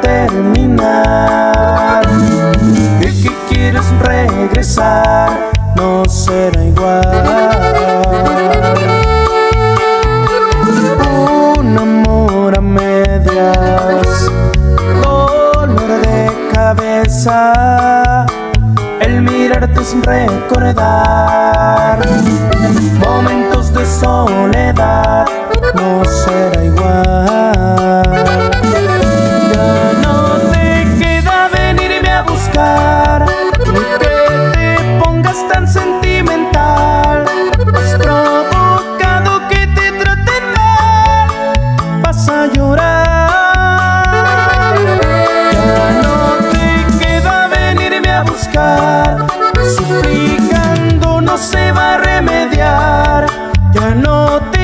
terminar. Y que quieres regresar, no será igual. Un amor a medias, dolor de cabeza. El mirarte es recordar. dejar. Suplicando no se va a remediar, ya no te